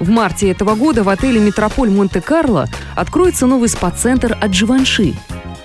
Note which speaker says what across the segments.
Speaker 1: В марте этого года в отеле «Метрополь Монте-Карло» откроется новый спа-центр от Живанши.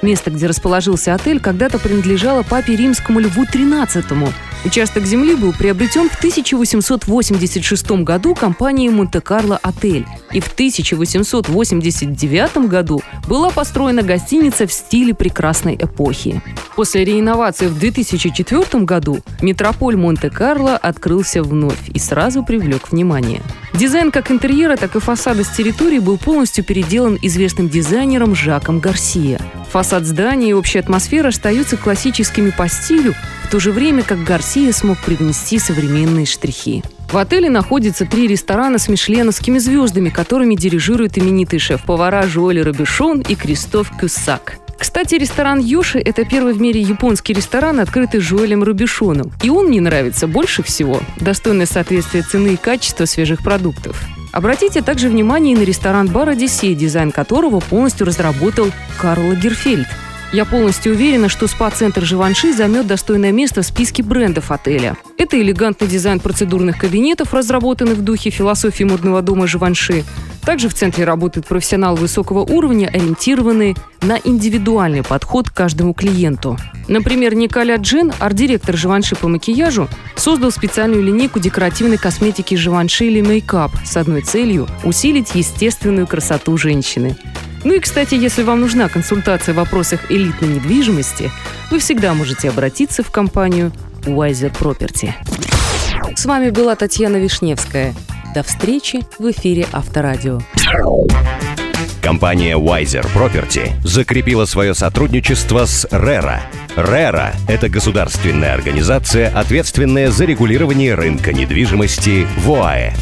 Speaker 1: Место, где расположился отель, когда-то принадлежало папе римскому Льву XIII, Участок земли был приобретен в 1886 году компанией «Монте-Карло Отель», и в 1889 году была построена гостиница в стиле прекрасной эпохи. После реинновации в 2004 году метрополь Монте-Карло открылся вновь и сразу привлек внимание. Дизайн как интерьера, так и фасада с территории был полностью переделан известным дизайнером Жаком Гарсия. Фасад здания и общая атмосфера остаются классическими по стилю, в то же время как Гарсия смог привнести современные штрихи. В отеле находится три ресторана с мишленовскими звездами, которыми дирижируют именитые шеф-повара Жуэль Робишон и Кристоф Кюссак. Кстати, ресторан Йоши – это первый в мире японский ресторан, открытый Жуэлем Рубишоном. И он мне нравится больше всего. Достойное соответствие цены и качества свежих продуктов. Обратите также внимание на ресторан-бар «Одиссей», дизайн которого полностью разработал Карл Лагерфельд – я полностью уверена, что спа-центр Живанши займет достойное место в списке брендов отеля. Это элегантный дизайн процедурных кабинетов, разработанных в духе философии модного дома Живанши. Также в центре работает профессионал высокого уровня, ориентированный на индивидуальный подход к каждому клиенту. Например, Николя Джин, арт-директор Живанши по макияжу, создал специальную линейку декоративной косметики Живанши или Мейкап с одной целью – усилить естественную красоту женщины. Ну и, кстати, если вам нужна консультация в вопросах элитной недвижимости, вы всегда можете обратиться в компанию Wiser Property. С вами была Татьяна Вишневская. До встречи в эфире Авторадио.
Speaker 2: Компания Wiser Property закрепила свое сотрудничество с RERA. RERA – это государственная организация, ответственная за регулирование рынка недвижимости в ОАЭ.